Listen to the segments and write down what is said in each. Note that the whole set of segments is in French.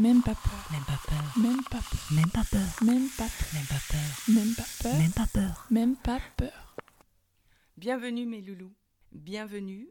Même pas peur. Même pas peur. Même pas peur. Même pas peur. Même pas peur. Même pas peur. Même pas peur. Même pas peur. Même pas peur. Bienvenue mes loulous, bienvenue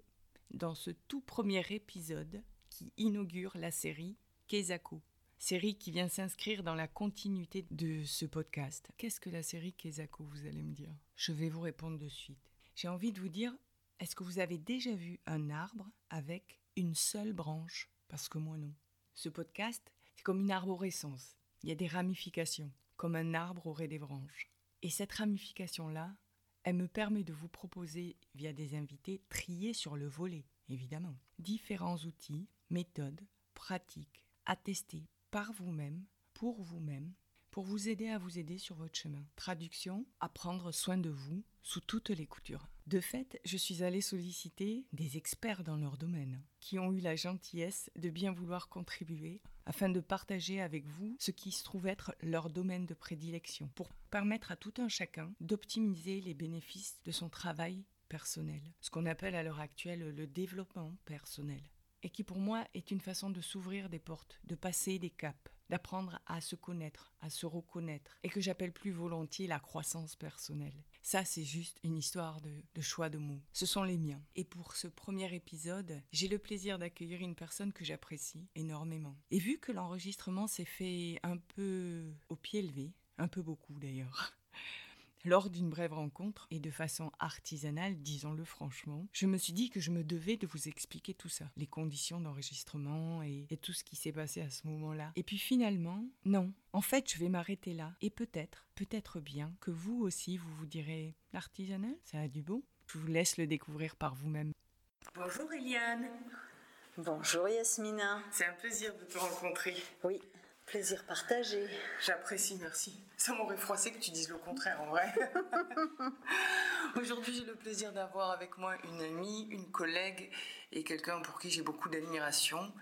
dans ce tout premier épisode qui inaugure la série Kezako. Série qui vient s'inscrire dans la continuité de ce podcast. Qu'est-ce que la série Kezako, vous allez me dire? Je vais vous répondre de suite. J'ai envie de vous dire, est-ce que vous avez déjà vu un arbre avec une seule branche? Parce que moi non. Ce podcast, c'est comme une arborescence. Il y a des ramifications, comme un arbre aurait des branches. Et cette ramification-là, elle me permet de vous proposer, via des invités, triés sur le volet, évidemment, différents outils, méthodes, pratiques, à tester par vous-même, pour vous-même, pour vous aider à vous aider sur votre chemin. Traduction, à prendre soin de vous sous toutes les coutures. De fait, je suis allée solliciter des experts dans leur domaine, qui ont eu la gentillesse de bien vouloir contribuer afin de partager avec vous ce qui se trouve être leur domaine de prédilection, pour permettre à tout un chacun d'optimiser les bénéfices de son travail personnel, ce qu'on appelle à l'heure actuelle le développement personnel, et qui pour moi est une façon de s'ouvrir des portes, de passer des caps, d'apprendre à se connaître, à se reconnaître, et que j'appelle plus volontiers la croissance personnelle. Ça, c'est juste une histoire de, de, choix de mots. Ce sont les miens. Et pour ce premier épisode, j'ai le plaisir d'accueillir une personne que j'apprécie énormément. Et vu que l'enregistrement s'est fait un peu au pied levé, un peu beaucoup d'ailleurs, lors d'une brève rencontre et de façon artisanale, disons-le franchement, je me suis dit que je me devais de vous expliquer tout ça, les conditions d'enregistrement et, et, tout ce qui s'est passé à ce moment-là. Et puis finalement, non, en fait, je vais m'arrêter là. Et peut-être, peut-être bien que vous aussi, vous vous direz, l'artisanal, ça a du bon. Je vous laisse le découvrir par vous-même. Bonjour Eliane. Bonjour Yasmina. C'est un plaisir de te rencontrer. Oui, Plaisir partagé. J'apprécie, merci. Ça m'aurait froissé que tu dises le contraire en vrai. Aujourd'hui, j'ai le plaisir d'avoir avec moi une amie, une collègue et quelqu'un pour qui j'ai beaucoup d'admiration.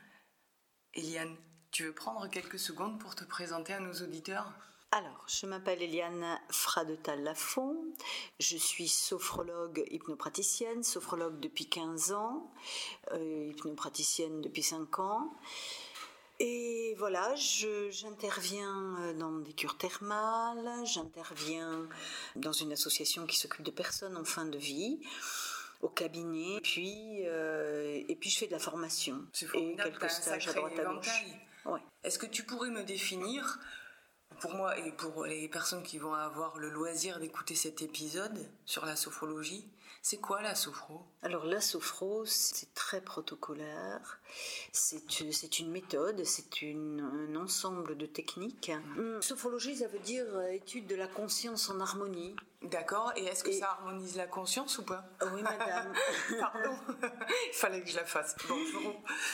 Eliane, tu veux prendre quelques secondes pour te présenter à nos auditeurs? Alors, je m'appelle Eliane Fradetal-Lafont, je suis sophrologue hypnopraticienne, sophrologue depuis 15 ans, euh, hypnopraticienne depuis 5 ans. Et voilà, j'interviens dans des cures thermales, j'interviens dans une association qui s'occupe de personnes en fin de vie, au cabinet, puis, euh, et puis je fais de la formation et quelques stages à droite à gauche. Ouais. Est-ce que tu pourrais me définir, pour moi et pour les personnes qui vont avoir le loisir d'écouter cet épisode sur la sophrologie, c'est quoi la sophro? Alors la sophro, c'est très protocolaire, c'est une méthode, c'est un ensemble de techniques. Mmh. Sophrologie, ça veut dire étude de la conscience en harmonie. D'accord, et est-ce que et... ça harmonise la conscience ou pas? Oui, madame. Pardon, il fallait que je la fasse. Bon,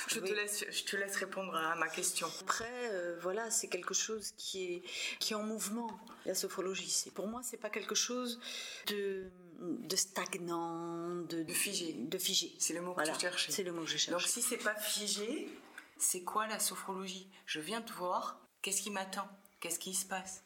je, oui. te laisse, je te laisse répondre à ma question. Après, euh, voilà, c'est quelque chose qui est, qui est en mouvement, la sophrologie. Pour moi, c'est pas quelque chose de de stagnant, de, de figé. De figé. C'est le mot voilà. que tu cherchais. C'est le mot que je cherche. Donc si c'est pas figé, c'est quoi la sophrologie? Je viens te voir, qu'est-ce qui m'attend? Qu'est-ce qui se passe?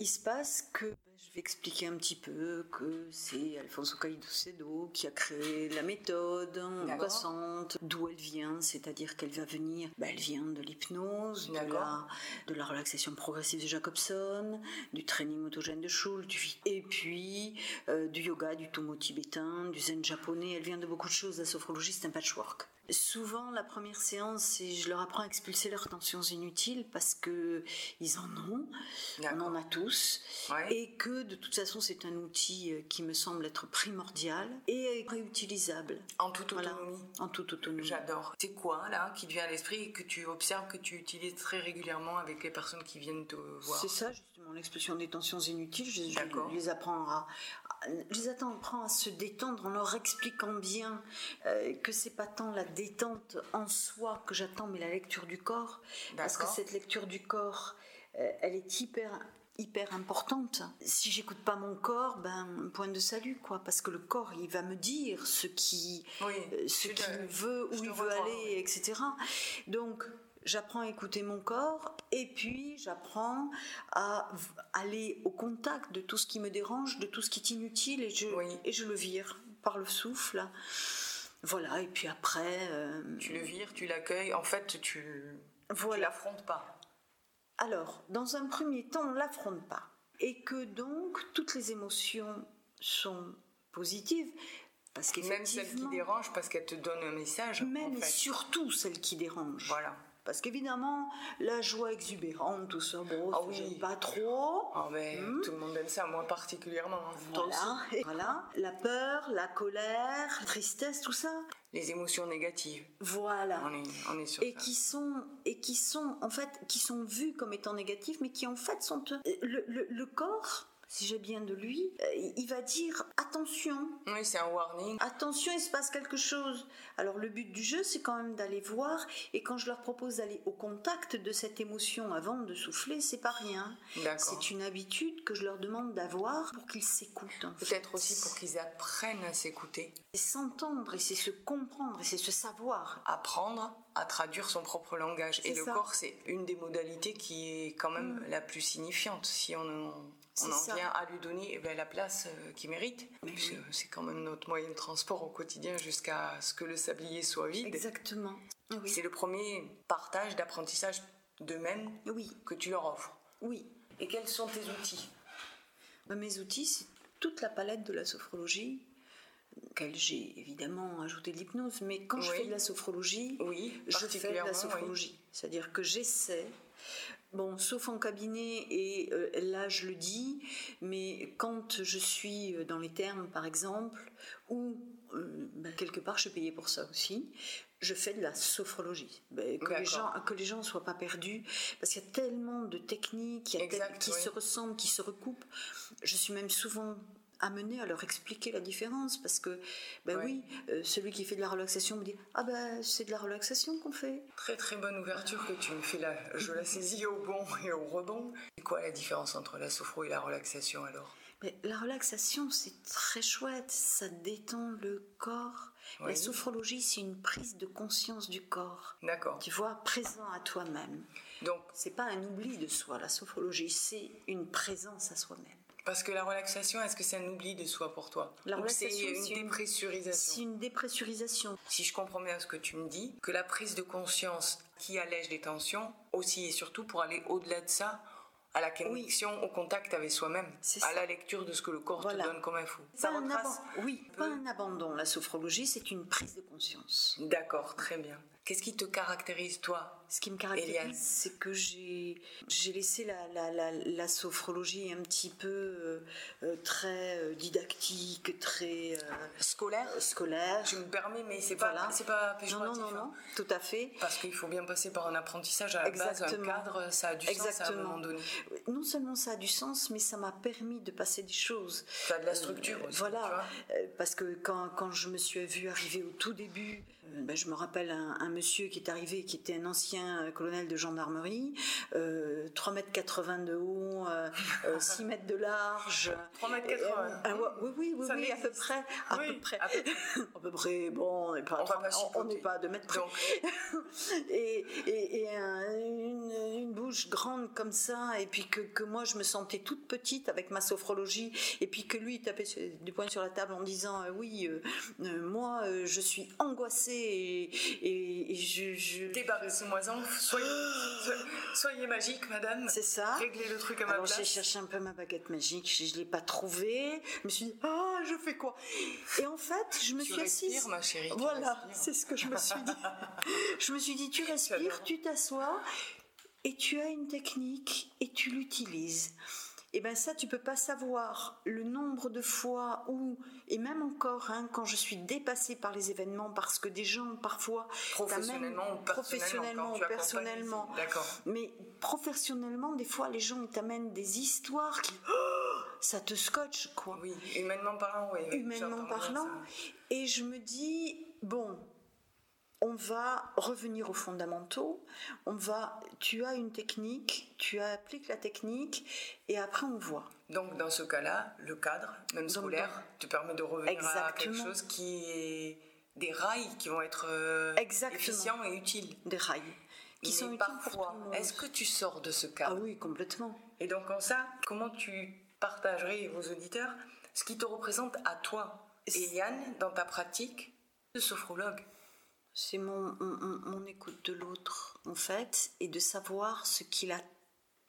Il se passe que je vais expliquer un petit peu que c'est Alfonso Caicedo qui a créé la méthode passante, d'où elle vient, c'est-à-dire qu'elle va venir, bah, elle vient de l'hypnose, de la, de la relaxation progressive de Jacobson, du training autogène de Schultz, et puis euh, du yoga, du tomo tibétain, du zen japonais, elle vient de beaucoup de choses, la sophrologie c'est un patchwork. Souvent, la première séance, c'est je leur apprends à expulser leurs tensions inutiles parce que ils en ont, on en a tous, ouais. et que de toute façon, c'est un outil qui me semble être primordial et réutilisable. En toute autonomie. Voilà. En toute autonomie. J'adore. C'est quoi là qui te vient à l'esprit et que tu observes, que tu utilises très régulièrement avec les personnes qui viennent te voir? C'est ça justement, l'expulsion des tensions inutiles. Je, je les apprends à, les apprends à se détendre en leur expliquant bien euh, que c'est pas tant la détente en soi que j'attends, mais la lecture du corps. Parce que cette lecture du corps, euh, elle est hyper hyper importante. Si j'écoute pas mon corps, ben point de salut quoi, parce que le corps il va me dire ce qui, oui, euh, ce qu'il veut, où il veut aller, etc. Donc j'apprends à écouter mon corps et puis j'apprends à aller au contact de tout ce qui me dérange, de tout ce qui est inutile et je, oui. et je le vire par le souffle. Voilà, et puis après. Euh, tu le vires, tu l'accueilles, en fait, tu. Voilà. L'affrontes pas. Alors, dans un premier temps, on l'affronte pas. Et que donc, toutes les émotions sont positives. Parce Même celles qui dérangent parce qu'elles te donnent un message. Même et surtout celles qui dérangent. Voilà. Parce qu'évidemment, la joie exubérante, tout ça, bon, ah oui. pas trop. Ah ben, hmm. Tout le monde aime ça, moi particulièrement. Voilà. voilà. La peur, la colère, la tristesse, tout ça. Les émotions négatives. Voilà. On est, on est sur et qui sont et qui sont en fait qui sont vues comme étant négatives, mais qui en fait sont le, le, le corps si j'ai bien de lui, euh, il va dire attention. Oui, c'est un warning. Attention, il se passe quelque chose. Alors le but du jeu, c'est quand même d'aller voir. Et quand je leur propose d'aller au contact de cette émotion avant de souffler, c'est pas rien. C'est une habitude que je leur demande d'avoir pour qu'ils s'écoutent. Peut-être aussi pour qu'ils apprennent à s'écouter. C'est s'entendre et c'est se comprendre et c'est se savoir. Apprendre à traduire son propre langage. Et le corps, c'est une des modalités qui est quand même mm. la plus signifiante. Si on on en vient à lui donner eh ben, la place euh, qu'il mérite. C'est quand même notre moyen de transport au quotidien jusqu'à ce que le sablier soit vide. Exactement. C'est le premier partage d'apprentissage d'eux-mêmes oui. que tu leur offres. Oui. Et quels sont tes outils? Ben, Mes outils, c'est toute la palette de la sophrologie, auquel j'ai évidemment ajouté de l'hypnose, mais quand je fais de la sophrologie, oui, je fais de la sophrologie. C'est-à-dire que j'essaie Bon, sauf en cabinet, et euh, là je le dis, mais quand je suis euh, dans les termes, par exemple, ou euh, ben, quelque part je suis payée pour ça aussi, je fais de la sophrologie. Ben, que, les gens, que les gens ne soient pas perdus, parce qu'il y a tellement de techniques qui se ressemblent, qui se recoupent. Je suis même souvent amener à leur expliquer la différence parce que ben oui euh, celui qui fait de la relaxation me dit ah ben c'est de la relaxation qu'on fait. Très très bonne ouverture que tu me fais là. Je la saisis au bon et au rebond. C'est quoi la différence entre la sophro et la relaxation alors? Mais la relaxation c'est très chouette. Ça détend le corps. La sophrologie c'est une prise de conscience du corps. D'accord. Tu vois présent à toi-même. Donc c'est pas un oubli de soi. La sophrologie c'est une présence à soi-même parce que la relaxation, est-ce que c'est un oubli de soi pour toi La relaxation, c'est une, dépressurisation. C'est une dépressurisation. Si je comprends bien ce que tu me dis, que la prise de conscience qui allège les tensions, aussi et surtout pour aller au-delà de ça, à la connexion, au contact avec soi-même, à la lecture de ce que le corps te donne comme info. Ça retrace Oui, pas un abandon. La sophrologie, c'est une prise de conscience. D'accord, très bien. Qu'est-ce qui te caractérise, toi? Ce qui me caractérise, c'est que j'ai, j'ai laissé la, la, la, la, sophrologie un petit peu euh, euh, très euh, didactique, très scolaire? scolaire. Je me permets, mais c'est pas, c'est pas péjoratif. Non, non, non, non, tout à fait. Parce qu'il faut bien passer par un apprentissage à la base, un cadre, ça a du sens à un moment donné. Non seulement ça a du sens, mais ça m'a permis de passer des choses. Ça a de la structure aussi. Voilà, parce que quand, quand je me suis vue arriver au tout début, ben, je me rappelle un, un monsieur qui est arrivé, qui était un ancien euh, colonel de gendarmerie, euh, 3 mètres 80 de haut, euh, 6 euh, mètres de large. 3 mètres 80 ah Oui, oui, oui, oui à peu près. À peu près. À peu, près, bon, on n'est pas, on n'est pas à 2 mètres près. et, et, et une, une, bouche grande comme ça, et puis que, que, moi je me sentais toute petite avec ma sophrologie, et puis que lui il tapait du poing sur la table en disant Oui, moi je suis angoissée et, et, et je, je, Débarrassez-moi soyez, soyez magique, madame. C'est ça. Réglez le truc à ma Alors, place. J'ai cherché un peu ma baguette magique, je ne l'ai pas trouvée. Je me suis dit, ah, je fais quoi? Et en fait, je me tu suis respires, assise. ma chérie. Voilà, c'est ce que je me suis dit. je me suis dit, tu respires, tu t'assois et tu as une technique et tu l'utilises et eh bien ça, tu peux pas savoir le nombre de fois où, et même encore, hein, quand je suis dépassée par les événements, parce que des gens, parfois, professionnellement ou professionnellement ou personnellement, mais professionnellement, des fois, les gens t'amènent des histoires qui, oh, ça te scotche, quoi. Oui, humainement parlant, oui. Humainement parlant. Et je me dis, bon, on va revenir aux fondamentaux, on va, tu as une technique, tu appliques la technique et après on voit. Donc dans ce cas-là, le cadre, même scolaire, te permet de revenir à quelque chose qui est des rails qui vont être euh, efficients et utiles. Des rails qui sont utiles parfois. Est-ce que tu sors de ce cadre Ah oui, complètement. Et donc en ça, comment tu partagerais aux auditeurs ce qui te représente à toi, Eliane, dans ta pratique de sophrologue? C'est mon, mon, écoute de l'autre, en fait, et de savoir ce qu'il a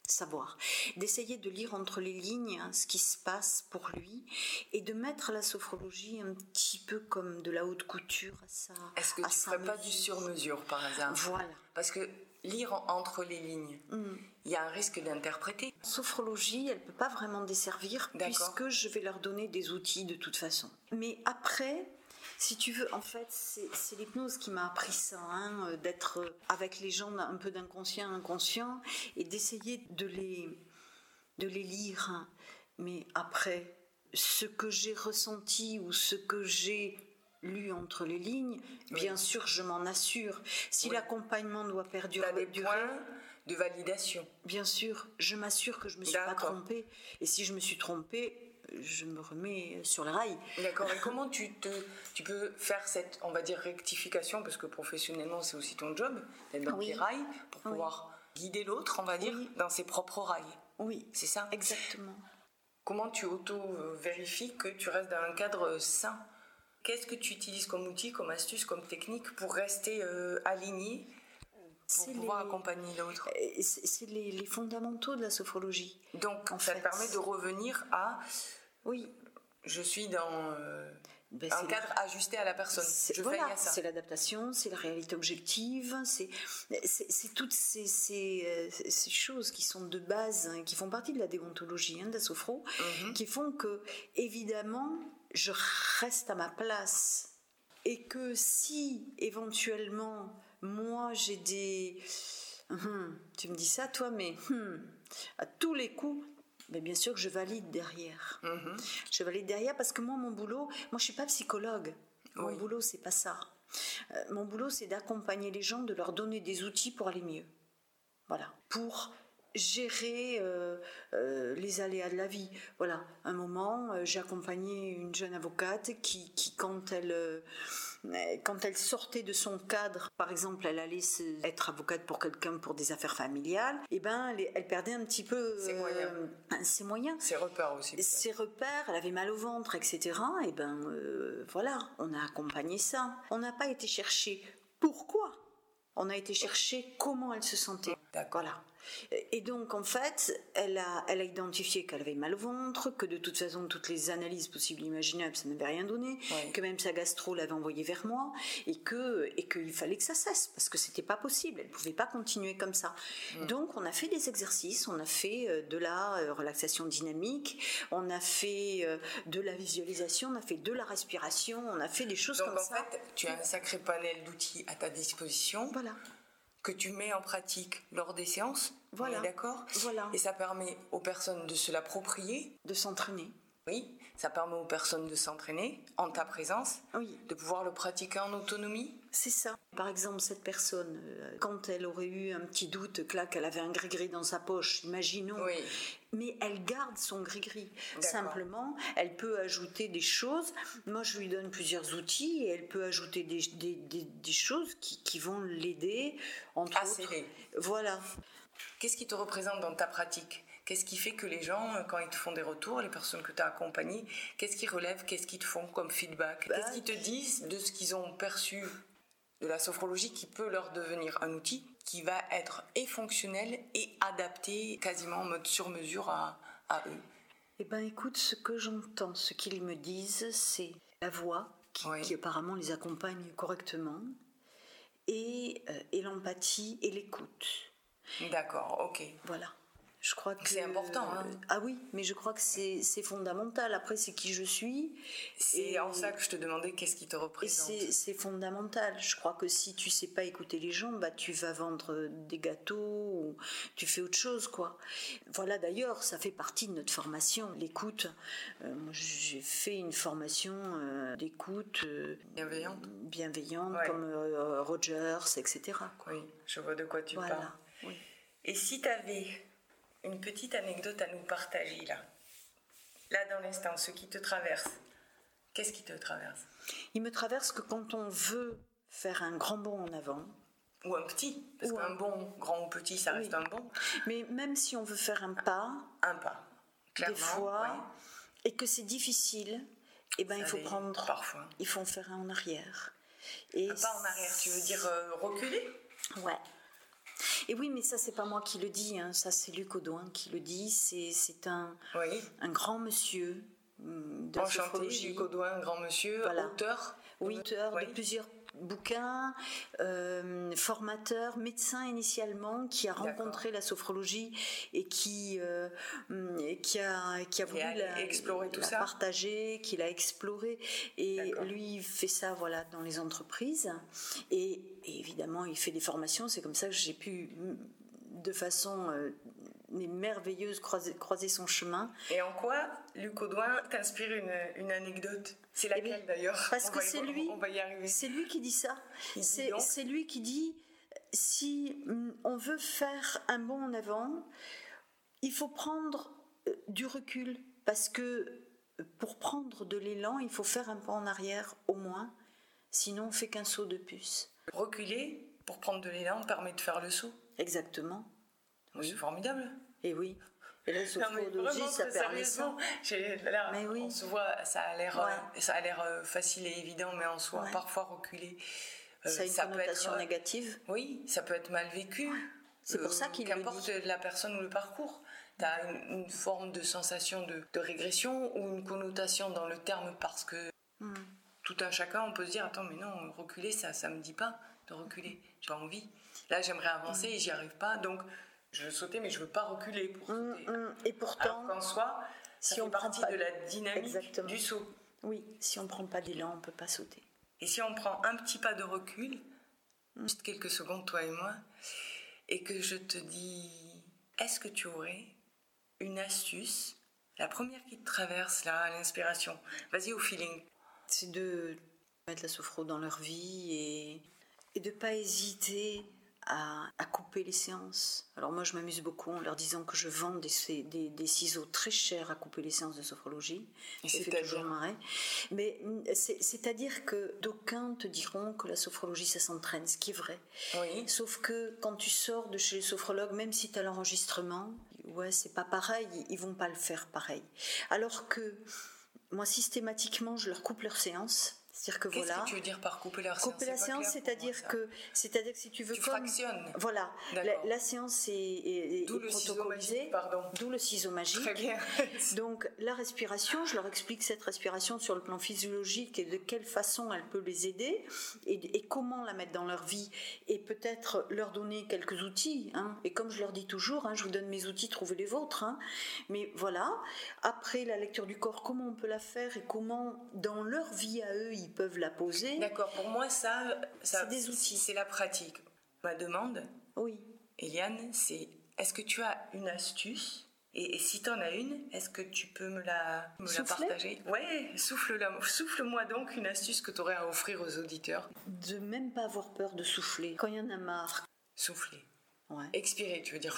savoir, d'essayer de lire entre les lignes hein, ce qui se passe pour lui et de mettre la sophrologie un petit peu comme de la haute couture à ça. Est-ce que tu ne ferais pas du sur-mesure par hasard? Voilà. Parce que lire entre les lignes, Mm. il y a un risque d'interpréter. Sophrologie, elle peut pas vraiment desservir puisque je vais leur donner des outils de toute façon. Mais après, si tu veux, en fait, c'est l'hypnose qui m'a appris ça, hein, euh, d'être euh, avec les gens un peu d'inconscient inconscient et d'essayer de les, de les lire. hein. Mais après, ce que j'ai ressenti ou ce que j'ai lu entre les lignes, bien sûr, je m'en assure. Si Oui. l'accompagnement doit perdurer, as des durer, points de validation. Bien sûr, je m'assure que je me suis pas trompée. Et si je me suis trompée, je me remets sur les rails. D'accord. Et comment tu, te, tu peux faire cette, on va dire, rectification, parce que professionnellement, c'est aussi ton job, d'être dans Oui. tes rails, pour Oui. pouvoir guider l'autre, on va dire, Oui. dans ses propres rails. Oui, C'est ça? Exactement. Comment tu auto-vérifies que tu restes dans un cadre sain? Qu'est-ce que tu utilises comme outil, comme astuce, comme technique pour rester euh, aligné, pour pouvoir les- accompagner l'autre? Et C'est les, les fondamentaux de la sophrologie. Donc, En ça fait. te permet de revenir à Oui. je suis dans euh, Ben, un cadre ajusté à la personne. Je voilà, c'est l'adaptation, c'est la réalité objective, c'est toutes ces, ces, euh, ces choses qui sont de base, hein, qui font partie de la déontologie hein, de la sophro, Mhm. qui font que, évidemment, je reste à ma place. Et que si, éventuellement, moi, j'ai des... Hum, tu me dis ça, toi, mais hum, à tous les coups, ben, bien sûr que je valide derrière. Mhm. Je valide derrière parce que moi, mon boulot, moi, je suis pas psychologue. Mon Oui. boulot, c'est pas ça. Euh, mon boulot, c'est d'accompagner les gens, de leur donner des outils pour aller mieux. Voilà. Pour gérer euh, euh, les aléas de la vie. Voilà. Un moment, euh, j'ai accompagné une jeune avocate qui, qui quand elle quand elle sortait de son cadre, par exemple, elle allait être avocate pour quelqu'un pour des affaires familiales, et ben, elle, elle perdait un petit peu Ses moyens. euh, ses moyens C'est repères aussi. ses repères, elle avait mal au ventre, etc. Et ben euh, voilà, on a accompagné ça. On n'a pas été chercher pourquoi. On a été chercher comment elle se sentait. D'accord. Voilà. Et donc, en fait, elle a, elle a identifié qu'elle avait mal au ventre, que de toute façon, toutes les analyses possibles et imaginables, ça n'avait rien donné, que même sa gastro l'avait envoyée vers moi, et que et qu'il fallait que ça cesse, parce que c'était pas possible, elle ne pouvait pas continuer comme ça. Donc, on a fait des exercices, on a fait euh, de la euh, relaxation dynamique, on a fait euh, de la visualisation, on a fait de la respiration, on a fait des choses Donc comme en ça. fait, tu as un sacré panel d'outils à ta disposition Voilà, que tu mets en pratique lors des séances. Voilà. D'accord? Voilà, Et ça permet aux personnes de se l'approprier? de s'entraîner. Oui. Ça permet aux personnes de s'entraîner en ta présence, Oui. de pouvoir le pratiquer en autonomie. C'est ça. Par exemple, cette personne, euh, quand elle aurait eu un petit doute, clac, elle avait un gris-gris dans sa poche, imaginons. Oui. Mais elle garde son gris-gris. Simplement, elle peut ajouter des choses. Moi, je lui donne plusieurs outils et elle peut ajouter des, des, des- des choses qui, qui vont l'aider, entre autres. sceller. Voilà. Qu'est-ce qui te représente dans ta pratique? Qu'est-ce qui fait que les gens, euh, quand ils te font des retours, les personnes que tu as accompagnées, qu'est-ce qu'ils relèvent Qu'est-ce qu'ils te font comme feedback? Bah, Qu'est-ce qu'ils te disent de ce qu'ils ont perçu de la sophrologie qui peut leur devenir un outil qui va être et fonctionnel et adapté quasiment en mode sur mesure à, à eux? Eh ben, écoute, ce que j'entends, ce qu'ils me disent, c'est la voix qui, Oui. qui apparemment les accompagne correctement, et, euh, et l'empathie et l'écoute. D'accord, ok. Voilà. Je crois que C'est important, hein. Ah oui, mais je crois que c'est fondamental. Après, c'est qui je suis. C'est en ça que je te demandais qu'est-ce qui te représente. c'est fondamental. Je crois que si tu sais pas écouter les gens, bah tu vas vendre des gâteaux ou tu fais autre chose, quoi. Voilà. D'ailleurs, ça fait partie de notre formation, l'écoute. Euh, j'ai fait une formation euh, d'écoute euh, Bienveillante bienveillante, Ouais. comme euh, Rogers, etc. quoi. Oui, je vois de quoi tu Voilà. parles. Oui. Et si tu avais une petite anecdote à nous partager là, là dans l'instant, ce qui te traverse, qu'est-ce qui te traverse? Il me traverse que quand on veut faire un grand bond en avant, Ou un petit, parce qu'un un- bon, grand ou petit, ça Oui. reste un bon, mais même si on veut faire un pas, un pas. Clairement, des fois, ouais. et que c'est difficile, eh ben, il faut prendre, Parfois. il faut en faire un en arrière. Et Un pas en arrière, tu veux dire euh, reculer? Ouais. Et oui, mais ça, c'est pas moi qui le dis, hein. ça, c'est Luc Audouin qui le dit. C'est un, Oui. un grand monsieur hum, de Enchanté. Luc Audouin, grand monsieur, Voilà. auteur. Oui, auteur Oui. de plusieurs bouquins, euh, formateur, médecin initialement, qui a rencontré la sophrologie et qui, euh, qui, a, qui a voulu a la, exploré tout la ça. partager, qui l'a exploré. Et lui, il fait ça voilà, dans les entreprises. Et, et évidemment, il fait des formations. C'est comme ça que j'ai pu, de façon euh, mais merveilleuse, croiser, croiser son chemin. Et en quoi Luc Audouin t'inspire une, une anecdote? C'est laquelle oui, d'ailleurs? parce On que c'est lui. C'est lui qui dit ça. C'est lui qui dit si on veut faire un bond en avant, il faut prendre euh, du recul parce que euh, pour prendre de l'élan, il faut faire un pas en arrière au moins. Sinon, on fait qu'un saut de puce. Reculer pour prendre de l'élan permet de faire le saut. Exactement. C'est formidable. Et oui. Et la sophrologie, ça permet ça. là, Mais oui. on se voit, ça a l'air, euh, Ouais. ça a l'air euh, facile et évident, mais en soi, Ouais. parfois reculer. euh, Ça a une peut être, connotation euh, négative. Oui, ça peut être mal vécu. C'est pour ça qu'il Qu'importe la personne ou le parcours. Tu as une, une forme de sensation de, de régression ou une connotation dans le terme parce que Hmm. tout un chacun, on peut se dire Attends, mais non, reculer, ça ça me dit pas de reculer. J'ai pas envie. Là, j'aimerais avancer et j'y arrive pas. Donc, je veux sauter, mais je veux pas reculer pour Hum, sauter. hum. Et pourtant, Alors qu'en soi, ça si fait on partie pas- de la dynamique Exactement. du saut. oui, si on ne prend pas d'élan, on ne peut pas sauter. Et si on prend un petit pas de recul, juste quelques secondes, toi et moi, et que je te dis, est-ce que tu aurais une astuce, la première qui te traverse là, à l'inspiration? Vas-y au feeling. c'est de mettre la sophro dans leur vie et, et de pas hésiter à, à couper les séances. Alors moi je m'amuse beaucoup en leur disant que je vends des, des, des ciseaux très chers à couper les séances de sophrologie. Et c'est-à-dire toujours marrer. Mais mm, c'est- c'est-à-dire que d'aucuns te diront que la sophrologie ça s'entraîne, ce qui est vrai. Oui. Sauf que quand tu sors de chez le sophrologue, même si tu as l'enregistrement, ouais, c'est pas pareil, ils vont pas le faire pareil. Alors que moi, systématiquement, je leur coupe leur séance. C'est-à-dire que Qu'est-ce voilà. que tu veux dire par couper Couper la séance, clair pour moi, c'est-à-dire que, c'est-à-dire que si tu veux Tu comme- voilà, la, la séance est, est- est D'où le ciseau protocolisée, magique, pardon. d'où le ciseau magique. Très bien. Donc la respiration, je leur explique cette respiration sur le plan physiologique et de quelle façon elle peut les aider et, et comment la mettre dans leur vie et peut-être leur donner quelques outils. hein. Et comme je leur dis toujours, hein, je vous donne mes outils, trouvez les vôtres. hein. Mais voilà, après la lecture du corps, comment on peut la faire et comment dans leur vie à eux ils peuvent la poser. D'accord, pour moi, ça, ça C'est des outils. C'est la pratique. Ma demande, Oui. Eliane, c'est est-ce que tu as une astuce? Et, et si tu en as une, est-ce que tu peux me la, me la partager? Ouais, souffle-moi donc une astuce que tu aurais à offrir aux auditeurs. De même pas avoir peur de souffler. Quand il y en a marre. Souffler. Ouais. Expirer, tu veux dire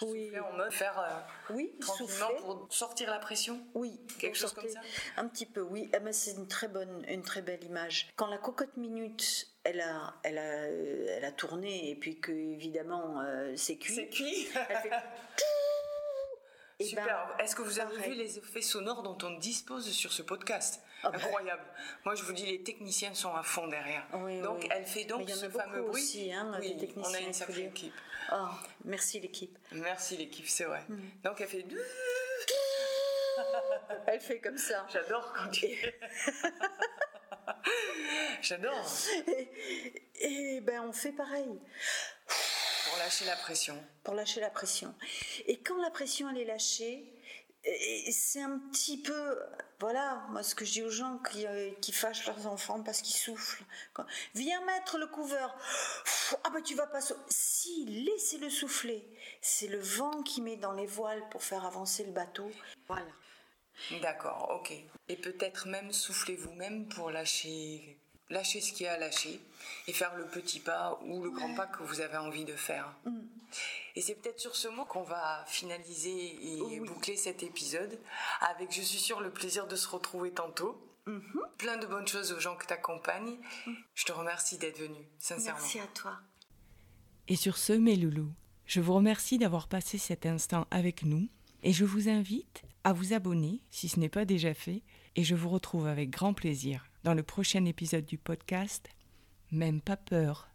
Oui. souffler en mode faire euh, Oui, tranquillement souffler. pour sortir la pression Oui, Quelque chose comme ça Un petit peu, oui. Ah ben, c'est une très bonne, une très belle image. Quand la cocotte minute, elle a, elle a, euh, elle a tourné et puis que évidemment euh, c'est cuit. C'est cuit Elle fait Eh Super. ben, Est-ce que vous avez pareil. vu les effets sonores dont on dispose sur ce podcast? ben. Incroyable. Moi, je vous dis, les techniciens sont à fond derrière. Oui, donc, oui. elle fait donc ce fameux bruit. aussi, hein, oui, on a une sacrée équipe. Oh, merci l'équipe. Merci l'équipe, c'est vrai. Hmm. Donc, elle fait. Elle fait comme ça. J'adore quand tu. J'adore. Et, et ben on fait pareil Pour lâcher la pression. pour lâcher la pression. Et quand la pression elle est lâchée, c'est un petit peu, voilà, moi ce que je dis aux gens qui, euh, qui fâchent leurs enfants parce qu'ils soufflent. Viens mettre le couvert. Ah bah tu vas pas. sau- Si, laissez-le souffler. C'est le vent qui met dans les voiles pour faire avancer le bateau. Voilà. D'accord, ok. Et peut-être même soufflez vous-même pour lâcher, lâcher ce qu'il y a à lâcher et faire le petit pas ou le grand pas que vous avez envie de faire. Mm. Et c'est peut-être sur ce mot qu'on va finaliser et Oui. boucler cet épisode avec, je suis sûre, le plaisir de se retrouver tantôt. Mm-hmm. Plein de bonnes choses aux gens que tu accompagnes. Je te remercie d'être venu, sincèrement. Merci à toi. Et sur ce, mes loulous, je vous remercie d'avoir passé cet instant avec nous et je vous invite à vous abonner si ce n'est pas déjà fait et je vous retrouve avec grand plaisir dans le prochain épisode du podcast Même pas peur.